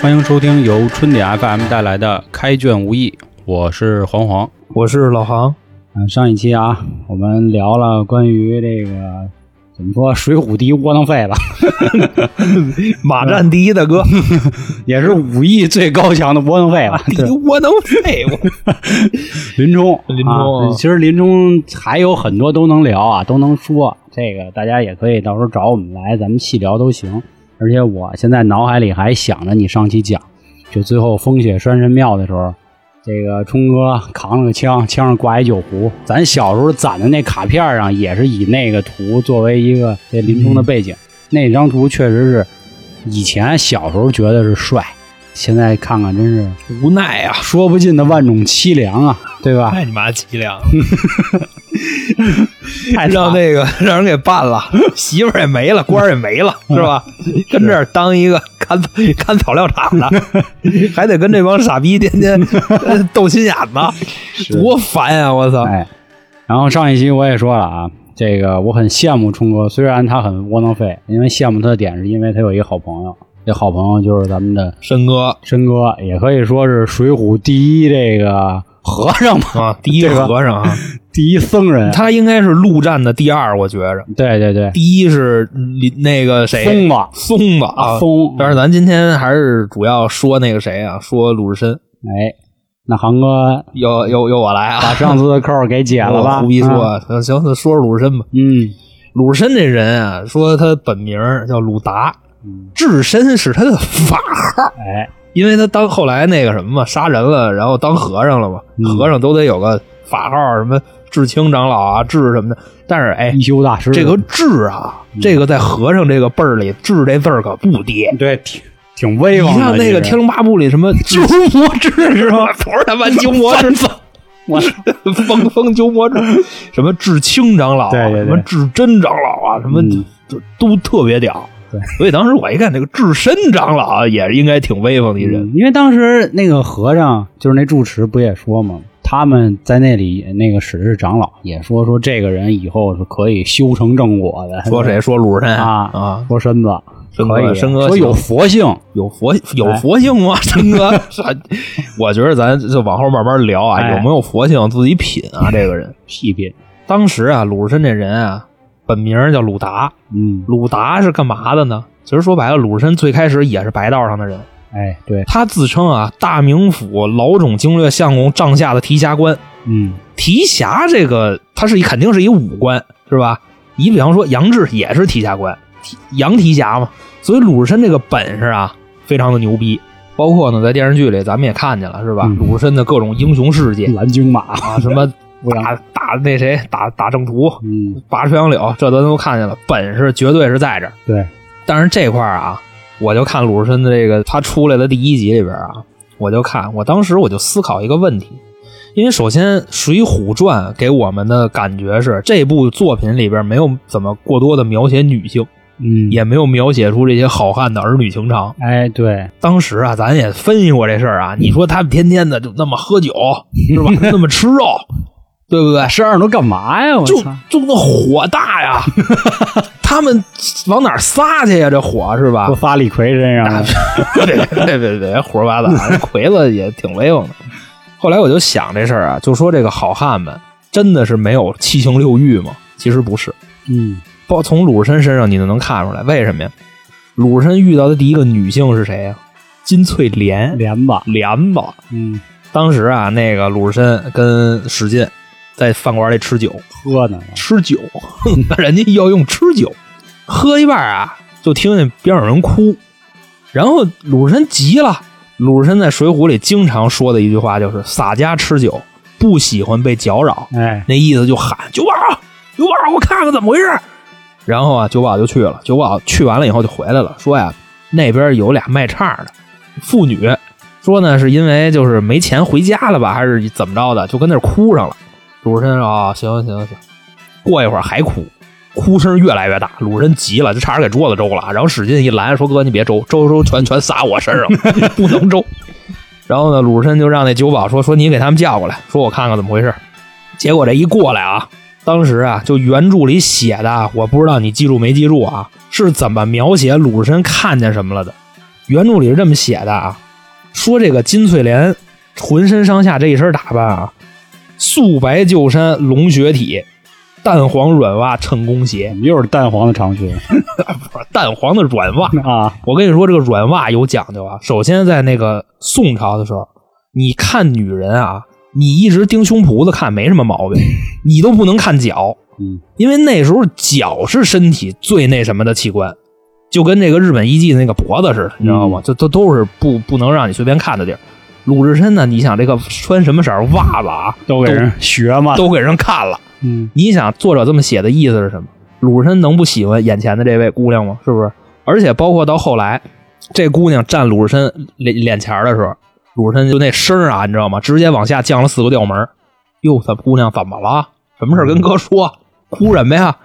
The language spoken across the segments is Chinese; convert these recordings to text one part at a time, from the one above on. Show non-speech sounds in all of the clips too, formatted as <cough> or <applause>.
欢迎收听由春点 FM 带来的《开卷无益》，我是黄黄。我是老杭。嗯，上一期啊，我们聊了关于这个怎么说，水浒第一窝囊废吧，<laughs> 马战第一大哥，<laughs> 也是武艺最高强的窝囊废了。<laughs> 第一窝囊废，我林冲，林冲啊其实林冲还有很多都能聊啊，都能说。这个大家也可以到时候找我们来，咱们细聊都行。而且我现在脑海里还想着你上期讲，就最后风雪山神庙的时候，这个冲哥扛了个枪，枪上挂一酒壶。咱小时候攒的那卡片上也是以那个图作为一个这林冲的背景。那张图确实是以前小时候觉得是帅，现在看看真是无奈啊，说不尽的万种凄凉啊，对吧？太你妈凄凉，太 <laughs> <laughs> 让那个让人给办了，媳妇儿也没了，官儿也没了，是吧？跟这儿当一个看看草料场的，还得跟这帮傻逼天天呃 <laughs> 斗心眼子，多烦呀！我操！哎，然后上一期我也说了啊，这个我很羡慕冲哥，虽然他很窝囊废，因为羡慕他的点是因为他有一个好朋友，这好朋友就是咱们的申哥申哥，也可以说是水浒第一这个和尚嘛，啊，第一个和尚啊，第一僧人。他应该是陆战的第二，我觉着。对对对，第一是林那个谁，松子。松子啊，松。但是咱今天还是主要说那个谁啊，说鲁智深。哎，那航哥由由由我来啊，把上次的扣儿给解了吧？胡逼说啊，行行，那说说鲁智深吧。嗯，鲁智深这人啊，说他本名叫鲁达，嗯。智深是他的法号，哎，因为他当后来那个什么嘛，杀人了，然后当和尚了嘛，嗯和尚都得有个法号，什么智清长老啊，智什么的。但是哎一，休大师这个智啊，嗯这个在和尚这个辈儿里，智这字儿可不低。对挺挺威你风你。像那个《天龙八部》里什么鸠摩智是吧？<laughs> 不是他妈鸠摩智，<laughs> 我风风 <laughs> 鸠摩智，什么智清长老啊，对对对什么智真长老啊，什么嗯都都特别屌。对，所以当时我一看，那个智深长老啊也应该挺威风的一人。嗯因为当时那个和尚就是那住持不也说嘛，他们在那里那个使是长老也说说这个人以后是可以修成正果的。说谁？说鲁智深啊啊？说身子申哥可以，申哥说有佛性。有佛有哎佛性吗？<laughs> 申哥，<laughs> 我觉得咱就往后慢慢聊啊，哎有没有佛性自己品啊。这个人细品，当时啊，鲁智深这人啊，本名叫鲁达，嗯，鲁达是干嘛的呢？其实说白了，鲁智深最开始也是白道上的人，哎，对，他自称啊大名府老种经略相公帐下的提辖官。嗯，提辖这个，他是一肯定是一武官，是吧？你比方说杨志也是提辖官，提杨提辖嘛。所以鲁智深这个本事啊，非常的牛逼。包括呢，在电视剧里咱们也看见了，是吧？嗯鲁智深的各种英雄事迹蓝鲸马，啊，什么打打那谁打打正途，嗯，拔垂杨柳，这咱都看见了，本事绝对是在这儿。对，但是这块儿啊，我就看鲁智深的这个他出来的第一集里边啊，我就看，我当时我就思考一个问题，因为首先《水浒传》给我们的感觉是这部作品里边没有怎么过多的描写女性，嗯，也没有描写出这些好汉的儿女情长。哎，对，当时啊，咱也分析过这事儿啊，你说他们天天的就那么喝酒是吧，<laughs> 那么吃肉，对不对？十二都干嘛呀？我就操！就那火大呀，<laughs> 他们往哪儿撒去呀？这火是吧都？撒李逵身上了，别别别别胡说八道，<laughs> 魁子也挺威风的。后来我就想这事儿啊，就说这个好汉们真的是没有七情六欲吗？其实不是，嗯，包从鲁智深身上你就能看出来，为什么呀？鲁智深遇到的第一个女性是谁呀？金翠莲，莲吧，莲吧。嗯，当时啊，那个鲁智深跟史进在饭馆里吃酒，喝呢，吃酒，<laughs> 人家要用吃酒，喝一半啊，就听见边上有人哭，然后鲁智深急了。鲁智深在《水浒》里经常说的一句话就是“洒家吃酒，不喜欢被搅扰”，哎，那意思就喊酒保，酒保，我看看怎么回事。然后啊，酒保就去了，酒保去完了以后就回来了，说呀，那边有俩卖唱的妇女，说呢是因为就是没钱回家了吧，还是怎么着的，就跟那儿哭上了。鲁智深说啊，行行行，过一会儿还哭，哭声越来越大，鲁智深急了，就差点给桌子周了。然后使劲一拦，说哥你别周，周周全全撒我身上，<laughs> 不能周。<laughs> 然后呢，鲁智深就让那酒保说说你给他们叫过来，说我看看怎么回事。结果这一过来啊，当时啊，就原著里写的，我不知道你记住没记住啊，是怎么描写鲁智深看见什么了的。原著里是这么写的啊，说这个金翠莲浑身上下这一身打扮啊，素白旧衫，龙血体，淡黄软袜，衬弓鞋，又是淡黄的长裙不是淡黄的软袜。啊，我跟你说，这个软袜有讲究啊。首先，在那个宋朝的时候，你看女人啊，你一直盯胸脯子看没什么毛病，<laughs> 你都不能看脚，嗯，因为那时候脚是身体最那什么的器官，就跟这个日本艺妓的那个脖子似的，你知道吗？这都都是不不能让你随便看的地儿。鲁智深呢，你想这个穿什么色儿袜子啊，都给人学嘛，都给人看了。嗯你想作者这么写的意思是什么？鲁智深能不喜欢眼前的这位姑娘吗？是不是？而且包括到后来，这姑娘站鲁智深脸脸前的时候，鲁智深就那声啊，你知道吗？直接往下降了四个调门儿。哟，他姑娘怎么了？什么事儿跟哥说？哭什么呀？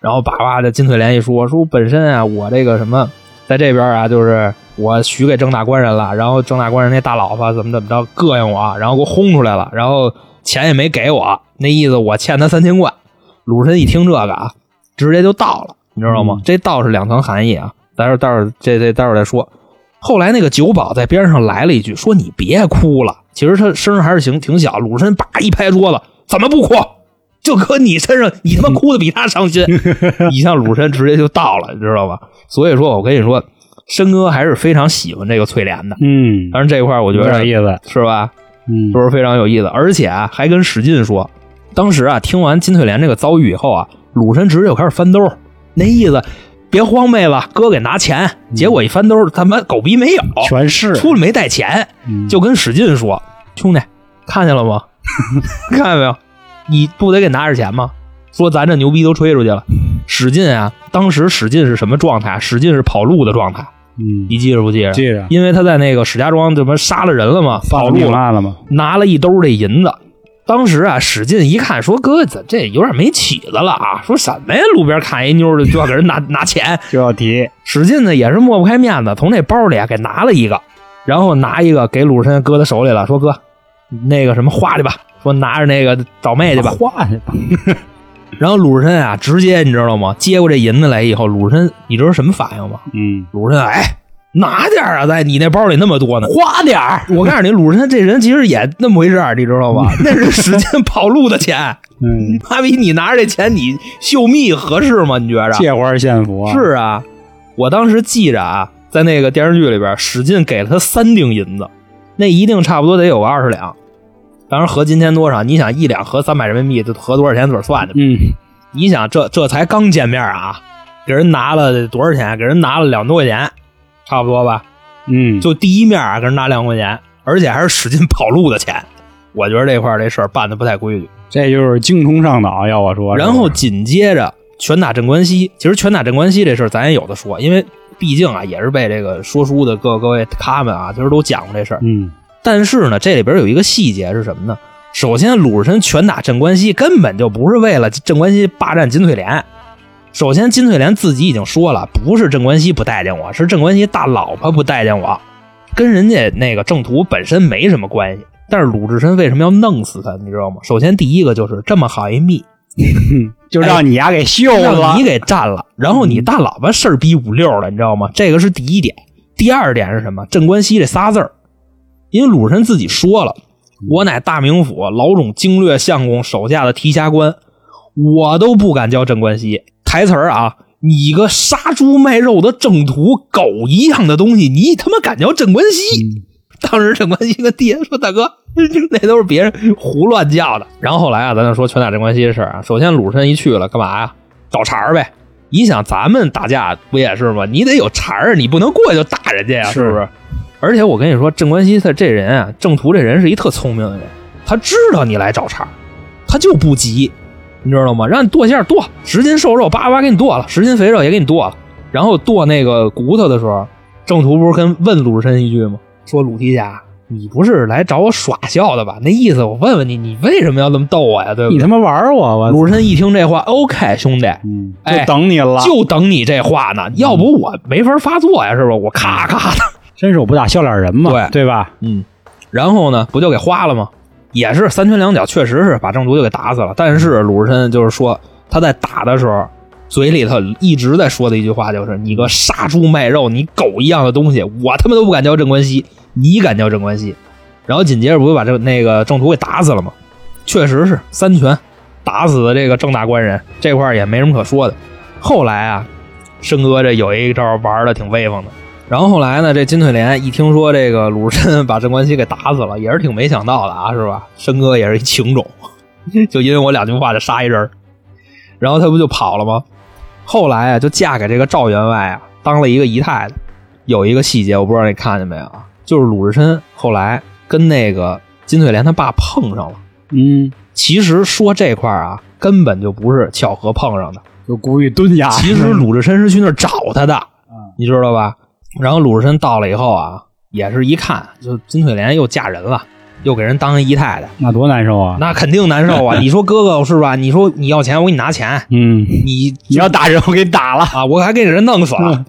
然后叭叭的金翠莲一说，说本身啊，我这个什么，在这边啊，就是我许给郑大官人了，然后郑大官人那大老婆怎么怎么着膈应我，然后给我轰出来了，然后钱也没给我，那意思我欠他三千贯。鲁智深一听这个啊，直接就到了，你知道吗？嗯这道是两层含义啊，待会儿待会儿这这待会儿再说。后来那个酒保在边上来了一句，说你别哭了。其实他声还是行挺小。鲁智深叭一拍桌子，怎么不哭？就搁你身上，你他妈哭的比他伤心。<laughs> 一向鲁申直接就到了，你知道吧？所以说我跟你说，申哥还是非常喜欢这个翠莲的。嗯，但是这块我觉有得点意思，是吧？嗯，都是非常有意思，而且啊，还跟史进说，当时啊，听完金翠莲这个遭遇以后啊，鲁申直接就开始翻兜，那意思，别慌，妹子，哥给拿钱。结果一翻兜，他妈狗逼没有，全是，出来没带钱，嗯就跟史进说，兄弟，看见了吗？<laughs> 看见没有？你不得给拿点钱吗？说咱这牛逼都吹出去了。史进啊，当时史进是什么状态？史进是跑路的状态，嗯，你记着不记着？记着因为他在那个石家庄这不杀了人了吗？跑路了？拿了一兜这银子。当时啊，史进一看，说：“哥，这这有点没起子了啊！说什么呀？路边看一妞的就要给人拿 <laughs> 拿钱。就要提，”史进呢也是抹不开面子，从那包里啊给拿了一个，然后拿一个给鲁智深搁他手里了，说：“哥，那个什么花去吧。”说拿着那个找妹去吧。花去吧，<laughs> 然后鲁智深啊，直接你知道吗？接过这银子来以后，鲁智深你知道什么反应吗？嗯，鲁智深哎，拿点儿啊，在你那包里那么多呢，花点儿。我告诉你，鲁智深这人其实也那么回事儿，你知道吧？<laughs> 那是使劲跑路的钱。嗯，妈逼，你拿着这钱，你秀蜜合适吗？你觉着？借花献佛，是啊，我当时记着啊，在那个电视剧里边，使劲给了他三锭银子，那一定差不多得有个二十两。当然合今天多少？你想一两合三百人民币，这合多少钱？自个儿算去吧。嗯，你想这这才刚见面啊，给人拿了多少钱？给人拿了两多块钱，差不多吧？嗯，就第一面啊，给人拿两块钱，而且还是使劲跑路的钱。我觉得这块儿这事儿办的不太规矩。这就是精虫上脑，要我说，然后紧接着拳打镇关西，其实拳打镇关西这事儿咱也有的说，因为毕竟啊也是被这个说书的各各位他们啊，其实都讲过这事儿。嗯，但是呢，这里边有一个细节是什么呢？首先，鲁智深拳打镇关西根本就不是为了镇关西霸占金翠莲。首先，金翠莲自己已经说了，不是镇关西不待见我，是镇关西大老婆不待见我，跟人家那个郑屠本身没什么关系。但是鲁智深为什么要弄死他？你知道吗？首先，第一个就是这么好一蜜，<laughs> 就让你丫给秀了让你，给占了，然后你大喇叭事儿逼五六的，你知道吗？这个是第一点。第二点是什么？镇关西这仨字儿，因为鲁智深自己说了，我乃大名府老种经略相公手下的提辖官，我都不敢叫镇关西。台词儿啊，你个杀猪卖肉的正途狗一样的东西，你他妈敢叫镇关西？<laughs> 当时镇关西跟爹说：“大哥，<laughs> 那都是别人胡乱叫的。”然后后来啊，咱就说拳打镇关西的事儿啊。首先，鲁智深一去了，干嘛呀？找茬儿呗。你想，咱们打架不也是吗？你得有茬儿，你不能过去就打人家呀，是是不是？而且我跟你说，镇关西他这人啊，郑屠这人是一特聪明的人，他知道你来找茬儿，他就不急，你知道吗？让你剁馅儿剁，十斤瘦肉叭叭给你剁了，十斤肥肉也给你剁了。然后剁那个骨头的时候，郑屠不是跟问鲁智深一句吗？说鲁提辖，你不是来找我耍笑的吧？那意思我问问你，你为什么要这么逗我呀？对不对？你他妈玩我，我鲁智深一听这话，OK，兄弟，就等你了，就等你这话呢，要不我没法发作呀，是吧？我咔咔的，<laughs> 伸手不打笑脸人嘛，对对吧？嗯，然后呢，不就给花了吗？也是三拳两脚，确实是把郑屠就给打死了。但是鲁智深就是说他在打的时候嘴里头一直在说的一句话就是：“你个杀猪卖肉，你狗一样的东西，我他妈都不敢叫镇关西，你敢叫镇关西？”然后紧接着不就把这那个郑屠给打死了吗？确实是三拳打死的这个郑大官人，这块也没什么可说的。后来啊，申哥这有一招玩的挺威风的。然后后来呢，这金翠莲一听说这个鲁智深把镇关西给打死了，也是挺没想到的啊，是吧？申哥也是一情种，<laughs> 就因为我两句话就杀一人，然后他不就跑了吗？后来啊，就嫁给这个赵员外啊，当了一个姨太太。有一个细节，我不知道你看见没有啊？就是鲁智深后来跟那个金翠莲他爸碰上了。嗯，其实说这块儿啊，根本就不是巧合碰上的，就故意蹲下。其实鲁智深是去那儿找他的，你知道吧？然后鲁智深到了以后啊，也是一看，就金翠莲又嫁人了，又给人当姨太太，那多难受啊！那肯定难受啊！<laughs> 你说哥哥是吧？你说你要钱，我给你拿钱，嗯，你你要打人，我给你打了啊，我还给人弄死了。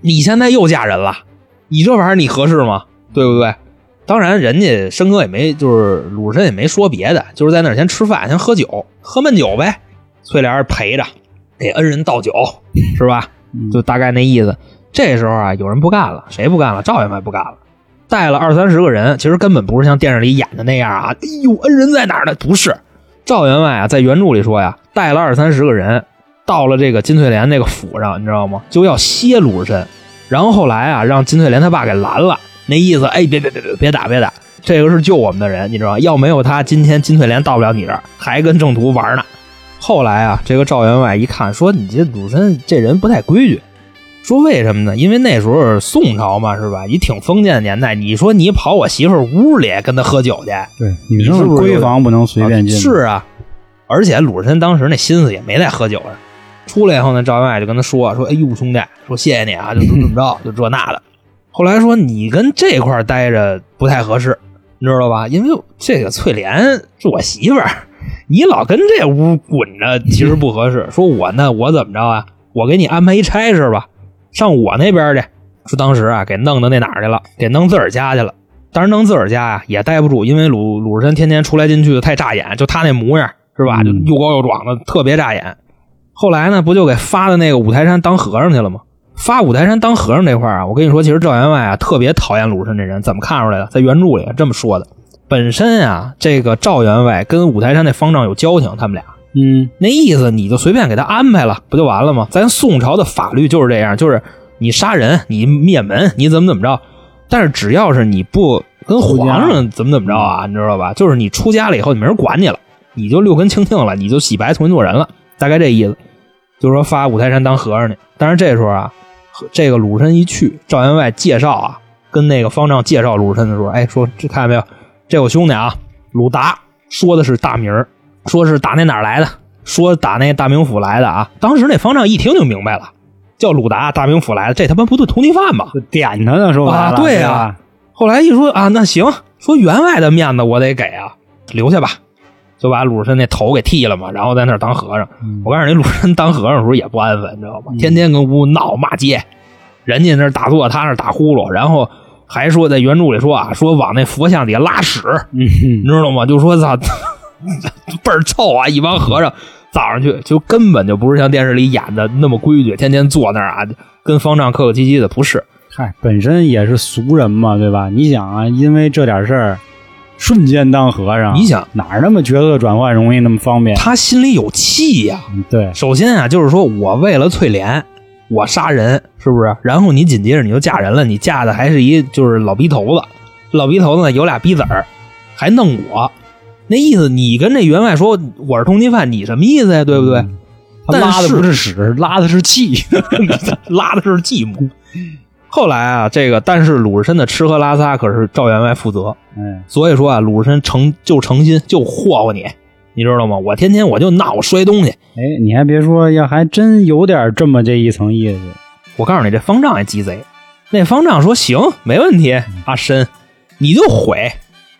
你现在又嫁人了，你这玩意儿你合适吗？对不对？当然，人家申哥也没，就是鲁智深也没说别的，就是在那儿先吃饭，先喝酒，喝闷酒呗。翠莲陪着，给恩人倒酒，是吧？就大概那意思。这时候啊，有人不干了，谁不干了？赵员外不干了，带了二三十个人，其实根本不是像电视里演的那样啊。哎呦，恩人在哪儿呢？不是，赵员外啊，在原著里说呀，带了二三十个人，到了这个金翠莲那个府上，你知道吗？就要歇鲁智深。然后后来啊，让金翠莲他爸给拦了，那意思，哎，别别别别别打别打，这个是救我们的人，你知道吗？要没有他，今天金翠莲到不了你这儿，还跟郑屠玩呢。后来啊，这个赵员外一看，说你这鲁智深这人不太规矩。说为什么呢？因为那时候宋朝嘛，是吧？你挺封建的年代，你说你跑我媳妇屋里跟她喝酒去，对，女生闺房不能随便进。是啊，而且鲁智深当时那心思也没在喝酒上。出来以后呢，赵员外就跟他说：“说哎呦兄弟，说谢谢你啊，就怎么怎么着，就这那的。”后来说你跟这块待着不太合适，你知道吧？因为这个翠莲是我媳妇儿，你老跟这屋滚着，其实不合适。说我呢，我怎么着啊？我给你安排一差事吧。上我那边去，说当时啊，给弄到那哪儿去了？给弄自个儿家去了。当时弄自个儿家呀，也待不住，因为鲁鲁智深天天出来进去的太扎眼，就他那模样是吧？就又高又壮的，特别扎眼。后来呢，不就给发到那个五台山当和尚去了吗？发五台山当和尚这块啊，我跟你说，其实赵员外啊特别讨厌鲁智深这人，怎么看出来的？在原著里这么说的。本身啊，这个赵员外跟五台山那方丈有交情，他们俩。嗯，那意思你就随便给他安排了，不就完了吗？咱宋朝的法律就是这样，就是你杀人，你灭门，你怎么怎么着，但是只要是你不跟皇上怎么怎么着啊，你知道吧？就是你出家了以后，你没人管你了，你就六根清净了，你就洗白重新做人了，大概这意思。就是说发五台山当和尚去，但是这时候啊，这个鲁智深一去，赵员外介绍啊，跟那个方丈介绍鲁智深的时候，哎，说这看见没有，这我兄弟啊，鲁达，说的是大名儿。说是打那哪儿来的？说打那大名府来的啊！当时那方丈一听就明白了，叫鲁达，大名府来的，这他妈不对通缉犯吗？点他呢，说啊，对呀。后来一说啊，那行，说员外的面子我得给啊，留下吧，就把鲁智深那头给剃了嘛，然后在那儿当和尚。我告诉你，鲁智深当和尚的时候也不安分，你知道吗？天天跟屋闹骂街，人家那打坐，他那打呼噜，然后还说在原著里说啊，说往那佛像底下拉屎，你知道吗？就说操。<laughs> 倍儿臭啊！一帮和尚早上去就根本就不是像电视里演的那么规矩，天天坐那儿啊，跟方丈客客气气的。不是，嗨，本身也是俗人嘛，对吧？你想啊，因为这点事儿，瞬间当和尚，你想哪儿那么角色转换容易那么方便？他心里有气呀。对，首先啊，就是说我为了翠莲，我杀人，是不是？然后你紧接着你就嫁人了，你嫁的还是一就是老逼头子，老逼头子呢有俩逼子儿，还弄我。那意思，你跟这员外说我是通缉犯，你什么意思呀？对不对？他拉的不是屎，拉的是气，<laughs> 拉的是寂寞。后来啊，这个但是鲁智深的吃喝拉撒可是赵员外负责，哎，所以说啊，鲁智深诚就诚心就霍霍你，你知道吗？我天天我就闹摔东西。哎，你还别说，要还真有点这么这一层意思。我告诉你，这方丈也鸡贼。那方丈说行，没问题，阿深，你就毁，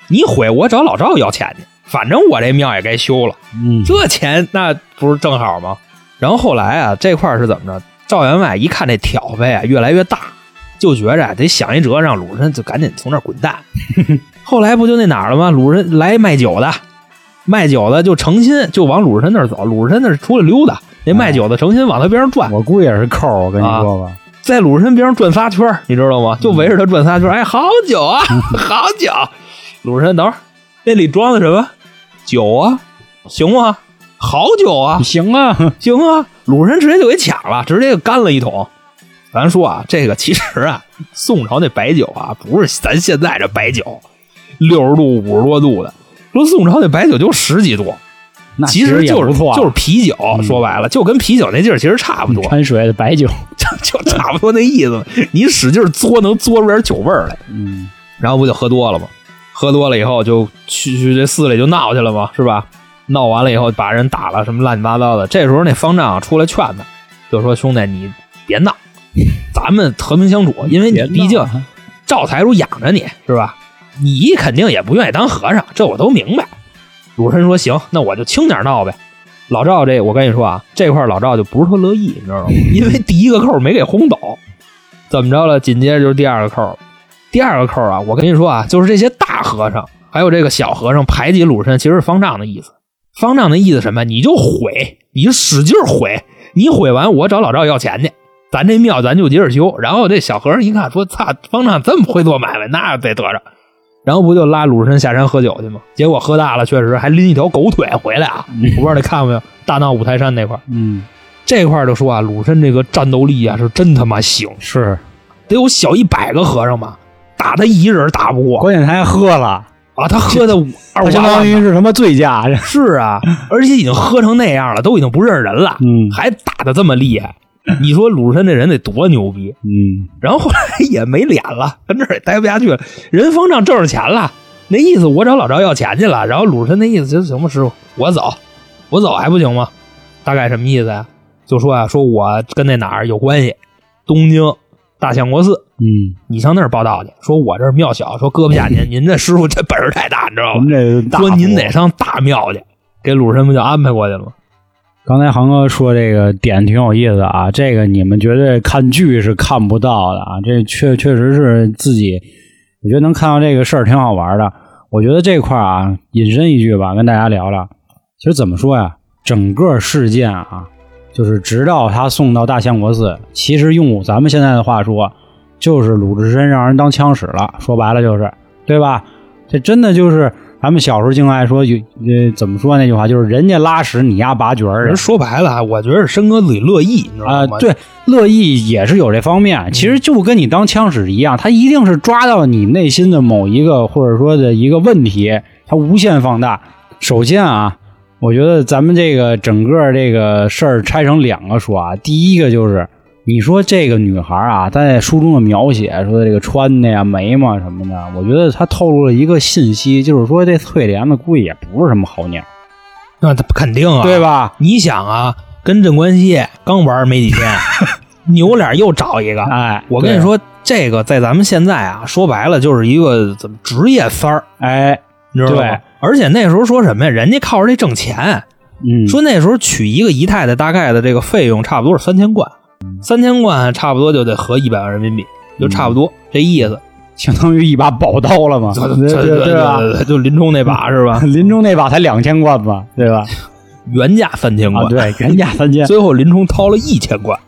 你毁，我找老赵要钱去。反正我这庙也该修了，嗯，这钱那不是正好吗？然后后来啊，这块是怎么着？赵员外一看这挑费啊越来越大，就觉着得想一辙，让鲁智深就赶紧从那滚蛋。<laughs> 后来不就那哪儿了吗？鲁智深来卖酒的，卖酒的就诚心就往鲁智深那儿走。鲁智深那出来溜达，那卖酒的成心往他边上转，我估计也是扣，我跟你说吧，在鲁智深边上转仨圈，你知道吗？就围着他转仨圈儿。哎，好酒啊，<laughs> 好酒！鲁智深，等会儿那里装的什么酒啊？行吗？好酒啊，行啊，行啊！鲁智深直接就给抢了，直接就干了一桶。咱说啊，这个其实啊，宋朝那白酒啊，不是咱现在这白酒，六十度、五十多度的。说宋朝那白酒就十几度，那其实就是错啊，就是啤酒。说白了，就跟啤酒那劲儿其实差不多，掺水的白酒，<laughs> 就差不多那意思。你使劲嘬，能嘬出点酒味儿来。嗯，然后不就喝多了吗？喝多了以后就去去这寺里就闹去了嘛，是吧？闹完了以后把人打了，什么乱七八糟的。这时候那方丈出来劝他，就说：“兄弟，你别闹，<laughs> 咱们和平相处，因为你毕竟赵财主养着你是吧？你肯定也不愿意当和尚，这我都明白。”鲁智深说：“行，那我就轻点闹呗。”老赵这我跟你说啊，这块老赵就不是特乐意，你知道吗？因为第一个扣没给轰倒，怎么着了？紧接着就是第二个扣，第二个扣啊，我跟你说啊，就是这些大和尚还有这个小和尚排挤鲁智深，其实是方丈的意思。方丈的意思什么？你就毁，你就使劲毁，你毁完我找老赵要钱去，咱这庙咱就接着修。然后这小和尚一看说：“操，方丈这么会做买卖，那得得着。”然后不就拉鲁智深下山喝酒去吗？结果喝大了，确实还拎一条狗腿回来啊！我不知道你看过没有，大闹五台山那块儿嗯，这块儿就说啊，鲁智深这个战斗力啊是真他妈行，是，得有小一百个和尚吧，打他一人打不过关键他还喝了，啊！他喝的二他相当于是什么醉驾，是啊，而且已经喝成那样了，都已经不认识人了，嗯还打的这么厉害，你说鲁智深这人得多牛逼？嗯，然后后来也没脸了，跟这儿也待不下去了。人方丈挣着钱了，那意思我找老赵要钱去了。然后鲁智深那意思就是行吧，师傅，我走，我走还不行吗？大概什么意思呀？就说啊，说我跟那哪儿有关系，东京大相国寺，嗯，你上那儿报道去。说我这儿庙小，说搁不下您，<laughs> 您这师傅这本事太大，你知道吗？说您得上大庙去，给鲁智深不就安排过去了吗？刚才航哥说这个点挺有意思啊，这个你们绝对看剧是看不到的啊，这确确实是自己，我觉得能看到这个事儿挺好玩的。我觉得这块儿啊，引申一句吧，跟大家聊聊。其实怎么说呀，整个事件啊，就是直到他送到大相国寺，其实用咱们现在的话说，就是鲁智深让人当枪使了，说白了就是，对吧？这真的就是咱们小时候经爱说有呃怎么说那句话，就是人家拉屎你丫拔角儿人说白了啊，我觉得是申哥自己乐意，你知道啊、吗？对，乐意也是有这方面。其实就跟你当枪使一样，他一定是抓到你内心的某一个或者说的一个问题，他无限放大。首先啊，我觉得咱们这个整个这个事儿拆成两个说啊，第一个就是你说这个女孩啊，她在书中的描写说的这个穿的呀、眉毛什么的，我觉得她透露了一个信息，就是说这翠莲子估计也不是什么好鸟，那她肯定啊，对？吧？你想啊，跟镇关西刚玩没几天，<laughs> 扭脸又找一个。<laughs> 哎，我跟你说，这个在咱们现在啊，说白了就是一个怎么职业三儿，哎，你知道吗对？而且那时候说什么呀？人家靠着这挣钱，嗯，说那时候娶一个姨太太大概的这个费用差不多是三千贯，三千贯差不多就得合一百万人民币，就差不多这意思。相当于一把宝刀了嘛，<laughs> 对对对对吧？就林冲那把是吧？<laughs> 林冲那把才两千贯吧，对吧？原价三千啊，贯，对，原价三千，<laughs> 最后林冲掏了一千贯。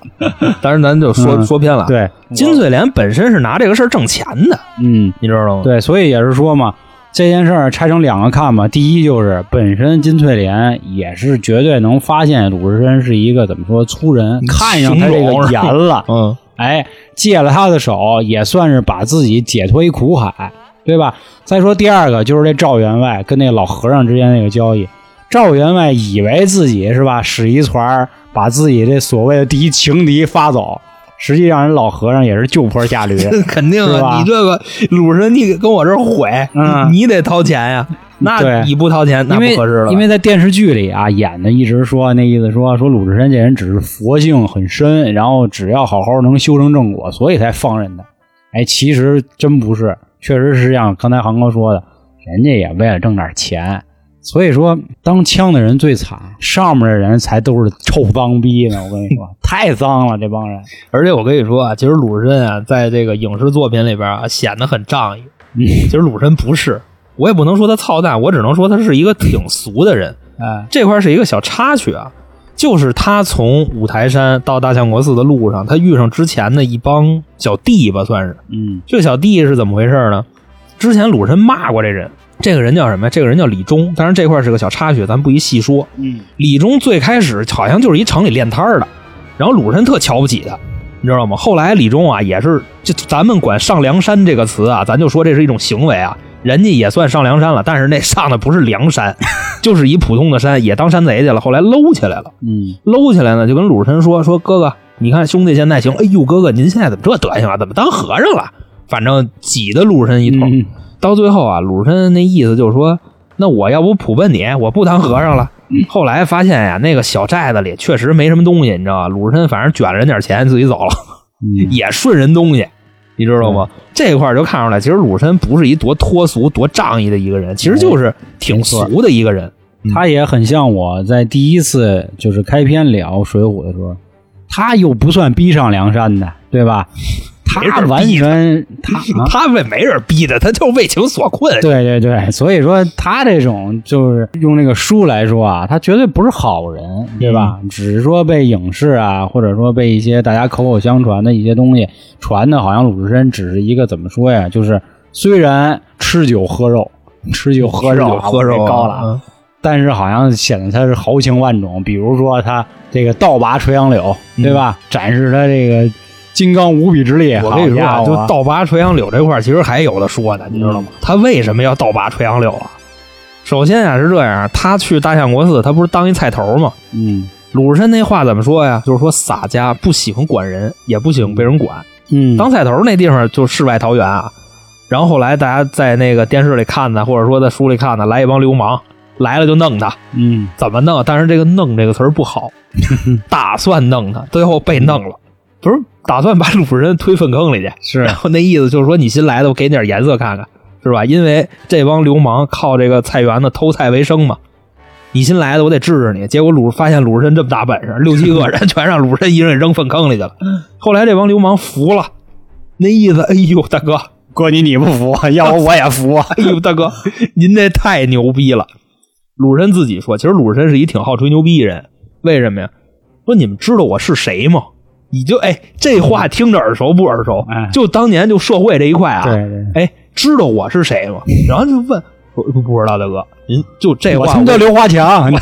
当然，咱就说嗯说偏了。，对，金翠莲本身是拿这个事儿挣钱的，嗯，你知道吗？对，所以也是说嘛，这件事儿拆成两个看吧。第一就是本身金翠莲也是绝对能发现鲁智深是一个怎么说粗人，看上他这个颜了，嗯，哎，借了他的手，也算是把自己解脱于苦海，对吧？再说第二个就是这赵员外跟那老和尚之间那个交易，赵员外以为自己是吧，使一船儿把自己这所谓的第一情敌发走，实际上人老和尚也是就坡下驴。<laughs> 肯定是吧啊，你这个鲁智深，你跟我这儿毁，嗯你得掏钱呀。那你不掏钱，那不合适了。因为在电视剧里啊演的一直说那意思说说鲁智深这人只是佛性很深，然后只要好好能修成正果，所以才放任的。哎，其实真不是，确实是像刚才航哥说的，人家也为了挣点钱。所以说，当枪的人最惨，上面的人才都是臭脏逼呢。我跟你说，<laughs> 太脏了，这帮人。而且我跟你说啊，其实鲁智深啊，在这个影视作品里边啊，显得很仗义。嗯其实鲁智深不是，我也不能说他操蛋，我只能说他是一个挺俗的人。哎，这块是一个小插曲啊，就是他从五台山到大相国寺的路上，他遇上之前的一帮小弟吧，算是。嗯这个小弟是怎么回事呢？之前鲁智深骂过这人，这个人叫什么呀？这个人叫李忠。当然这块是个小插曲，咱不宜细说。嗯李忠最开始好像就是一城里练摊儿的，然后鲁智深特瞧不起他，你知道吗？后来李忠啊也是，就咱们管上梁山这个词啊，咱就说这是一种行为啊。人家也算上梁山了，但是那上的不是梁山，<laughs> 就是一普通的山，也当山贼去了。后来搂起来了，嗯搂起来呢，就跟鲁智深说说哥哥，你看兄弟现在行，哎呦哥哥您现在怎么这德行啊？怎么当和尚了？反正挤得鲁智深一头。嗯到最后啊，鲁智深那意思就是说，那我要不普奔你，我不当和尚了。后来发现呀，那个小寨子里确实没什么东西，你知道吧？鲁智深反正卷了人点钱，自己走了，嗯 <laughs> 也顺人东西，你知道吗？这块儿就看出来，其实鲁智深不是一多脱俗、多仗义的一个人，其实就是挺俗的一个人。他也很像我在第一次就是开篇聊《水浒》的时候，他又不算逼上梁山的，对吧？他完全他 <laughs> 啊他为没人逼的，他就是为情所困。对对对，所以说他这种就是用那个书来说啊，他绝对不是好人，对吧？只是说被影视啊，或者说被一些大家口口相传的一些东西传的，好像鲁智深只是一个怎么说呀？就是虽然吃酒喝肉，吃酒喝肉啊，喝肉高了但是好像显得他是豪情万种。比如说他这个倒拔垂杨柳，对吧？展示他这个金刚无比之力。我跟你说啊，就倒拔垂杨柳这块儿，其实还有的说呢，你知道吗？他为什么要倒拔垂杨柳啊？首先啊是这样，他去大相国寺，他不是当一菜头吗？嗯鲁智深那话怎么说呀？就是说洒家不喜欢管人，也不喜欢被人管。嗯，当菜头那地方就世外桃源啊。然后后来大家在那个电视里看的，或者说在书里看的，来一帮流氓来了就弄他，嗯怎么弄？但是这个“弄”这个词儿不好，<laughs> 打算弄他，最后被弄了，不是打算把鲁智深推粪坑里去。是然后那意思就是说，你新来的，我给你点颜色看看，是吧？因为这帮流氓靠这个菜园子偷菜为生嘛。你新来的，我得治治你。结果鲁发现鲁智深这么大本事，六七个人 <laughs> 全让鲁智深一人给扔粪坑里去了。后来这帮流氓服了，那意思，哎呦大哥，哥你你不服，<laughs> 要我我也服。哎呦大哥，您这太牛逼了。鲁智深自己说，其实鲁智深是一挺好吹牛逼的人，为什么呀？说你们知道我是谁吗？你就哎，这话听着耳熟不耳熟？哎就当年就社会这一块啊，对对，哎，知道我是谁吗？然后就问，我不不知道大哥，您就这话我他妈叫刘华强。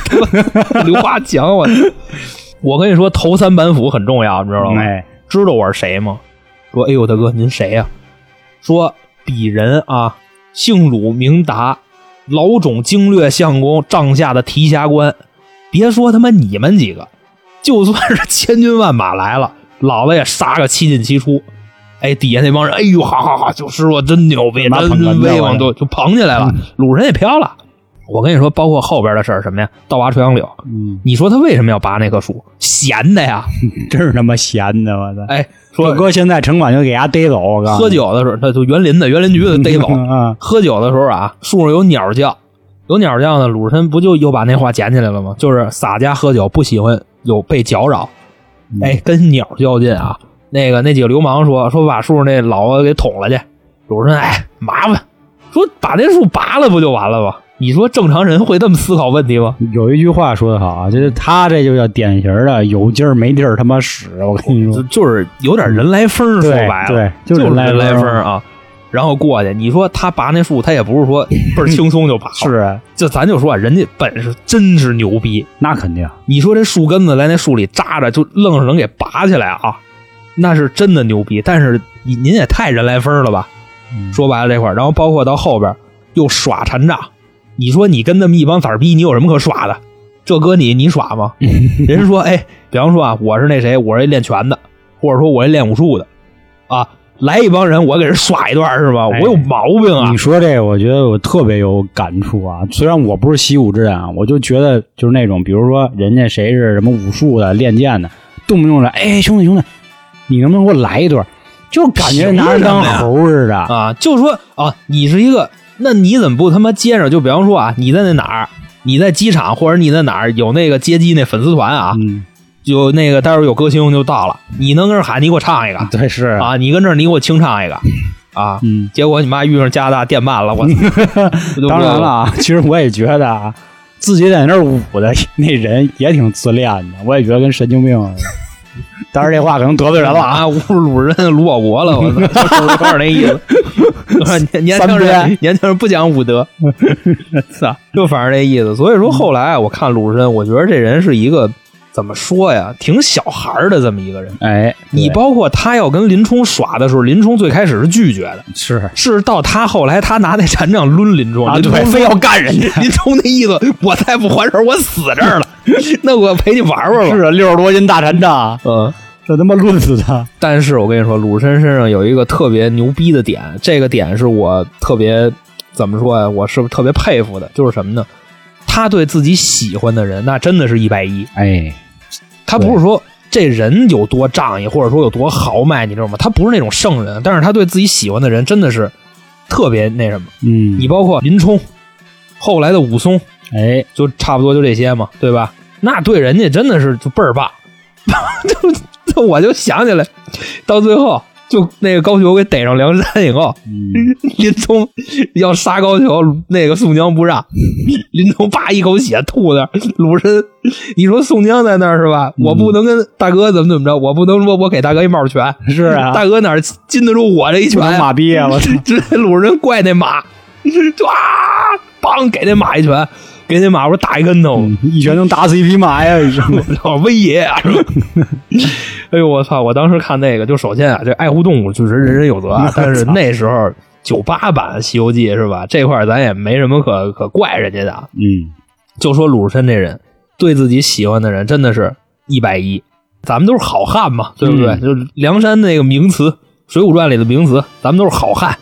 刘华强，我 <laughs> 我跟你说，头三板斧很重要，你知道吗？哎，知道我是谁吗？说，哎呦，大哥，您谁呀、说鄙人啊，姓鲁名达，老种经略相公帐下的提辖官。别说他妈你们几个，就算是千军万马来了，老子也杀个七进七出。哎，底下那帮人，哎呦，好好好，就师傅真牛逼，妈捧哏真的威望，我都就捧起来了。鲁人也飘了。我跟你说，包括后边的事儿，什么呀？倒拔垂杨柳。嗯，你说他为什么要拔那棵树？闲的呀！<laughs> 真是他妈闲的，我操！哎，说说哥现在城管就给伢逮走，我告诉喝。酒的时候，他就园林的园林局的逮走。啊，<laughs> 喝酒的时候啊，树上有鸟叫，有鸟叫呢，鲁智深不就又把那话捡起来了吗？就是洒家喝酒不喜欢有被搅扰，哎，跟鸟较劲啊。那个那几个流氓说说把树那老子给捅了去，鲁智深哎麻烦，说把那树拔了不就完了吗？你说正常人会这么思考问题吗？有一句话说的好啊，就是他这就叫典型的有劲儿没地儿他妈使。我跟你说，就是有点人来疯儿，说白了，对，就是人来疯疯儿啊。然后过去，你说他拔那树，他也不是说倍儿轻松就拔了，是啊就咱就说啊，人家本事真是牛逼。那肯定。你说这树根子在那树里扎着，就愣是能给拔起来啊，那是真的牛逼。但是您您也太人来疯了吧？嗯说白了这块儿，然后包括到后边又耍残障，你说你跟那么一帮崽儿逼，你有什么可耍的？这搁你你耍吗？<laughs> 人家说，哎，比方说啊，我是那谁，我是一练拳的，或者说我是练武术的，啊，来一帮人，我给人耍一段是吧？哎我有毛病啊你！说这个，我觉得我特别有感触啊。虽然我不是习武之人啊，我就觉得就是那种，比如说人家谁是什么武术的、练剑的，动不动的，哎，兄弟兄弟，你能不能给我来一段？就感觉拿人当猴似的。啊，就说啊，你是一个，那你怎么不他妈接着？就比方说啊，你在那哪儿，你在机场或者你在哪儿有那个接机那粉丝团啊，嗯，就那个待会儿有歌星就到了，你能跟这儿喊，你给我唱一个 <laughs> 对，是，啊，你跟这儿你给我清唱一个啊，嗯，结果你妈遇上加拿大电鳗了，我 <laughs> 当然了，啊，<laughs> 其实我也觉得啊，自己在那儿舞的那人也挺自恋的，我也觉得跟神经病似的。但是这话可能得罪人了啊！啊，侮辱鲁人鲁保国了，我操，就是有点那意思。年年轻人年轻人不讲武德，操，就反正那意思。所以说后来啊我看鲁智深，我觉得这人是一个怎么说呀，挺小孩儿的这么一个人。哎，你包括他要跟林冲耍的时候，林冲最开始是拒绝的，是是到他后来他拿那禅杖抡林冲，啊，林冲对，非要干人家。<laughs> 林冲那意思，我再不还手，我死这儿了，<laughs> 那我陪你玩玩吧。是啊，六十多斤大禅杖，嗯，这他妈抡死他！但是我跟你说，鲁智深身上有一个特别牛逼的点，这个点是我特别怎么说呀？我是特别佩服的，就是什么呢？他对自己喜欢的人，那真的是一百一。哎，他不是说这人有多仗义，或者说有多豪迈，你知道吗？他不是那种圣人，但是他对自己喜欢的人真的是特别那什么。嗯，你包括林冲，后来的武松，哎，就差不多就这些嘛，对吧？那对人家真的是就倍儿棒，<laughs> 就就我就想起来，到最后就那个高俅给逮上梁山以后，嗯，<laughs> 林冲要杀高俅，那个宋江不让，<laughs> 林冲叭一口血吐那儿，鲁智深，你说宋江在那儿是吧？嗯我不能跟大哥怎么怎么着，我不能说我给大哥一帽拳，是啊，大哥哪禁得住我这一拳？马逼啊！我操，直接鲁智深怪那马，<laughs> 就啊，梆给那马一拳，给那马不是打一跟头，嗯一拳能打死一匹马呀！然后威爷？哎呦我操！我当时看那个，就首先啊，这爱护动物确实人人有责啊，<laughs> 但是那时候九八版《西游记》是吧？这块咱也没什么可可怪人家的啊。嗯，就说鲁智深这人，对自己喜欢的人真的是一百一，咱们都是好汉嘛，对不对？嗯就是梁山那个名词，《水浒传》里的名词，咱们都是好汉。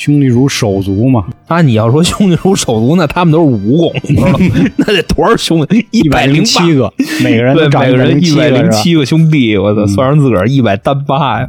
兄弟如手足嘛，那你要说兄弟如手足，那他们都是蜈蚣，你知道吗？<laughs> 那得多少兄弟？一一百零零七个，每个人对，都长每个人一百零七个兄弟，我操，嗯算上自个儿一百单八呀！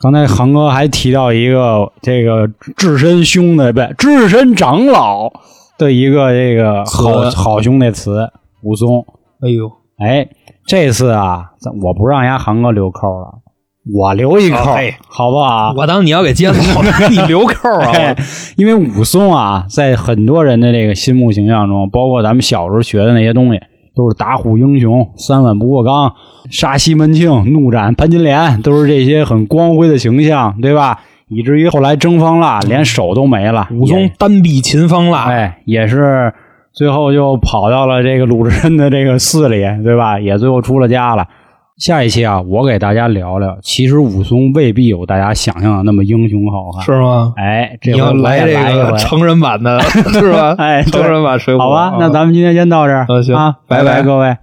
刚才航哥还提到一个这个智深兄的，不对，智深长老的一个这个好好兄弟词武松。哎呦，哎，这次啊，我不让人家航哥留扣了，我留一扣，哎好不好？我当你要给接走了，<laughs> 你留扣啊！哎，因为武松啊，在很多人的这个心目形象中，包括咱们小时候学的那些东西，都是打虎英雄、三碗不过冈、杀西门庆、怒斩潘金莲，都是这些很光辉的形象，对吧？以至于后来征方腊连手都没了，武松单臂擒方腊，哎也是最后就跑到了这个鲁智深的这个寺里，对吧？也最后出了家了。下一期啊，我给大家聊聊，其实武松未必有大家想象的那么英雄好汉，是吗？哎，这你要来这个成人版的，是吧？哎成人版水浒，好吧，啊那咱们今天先到这儿。啊，拜拜拜各位。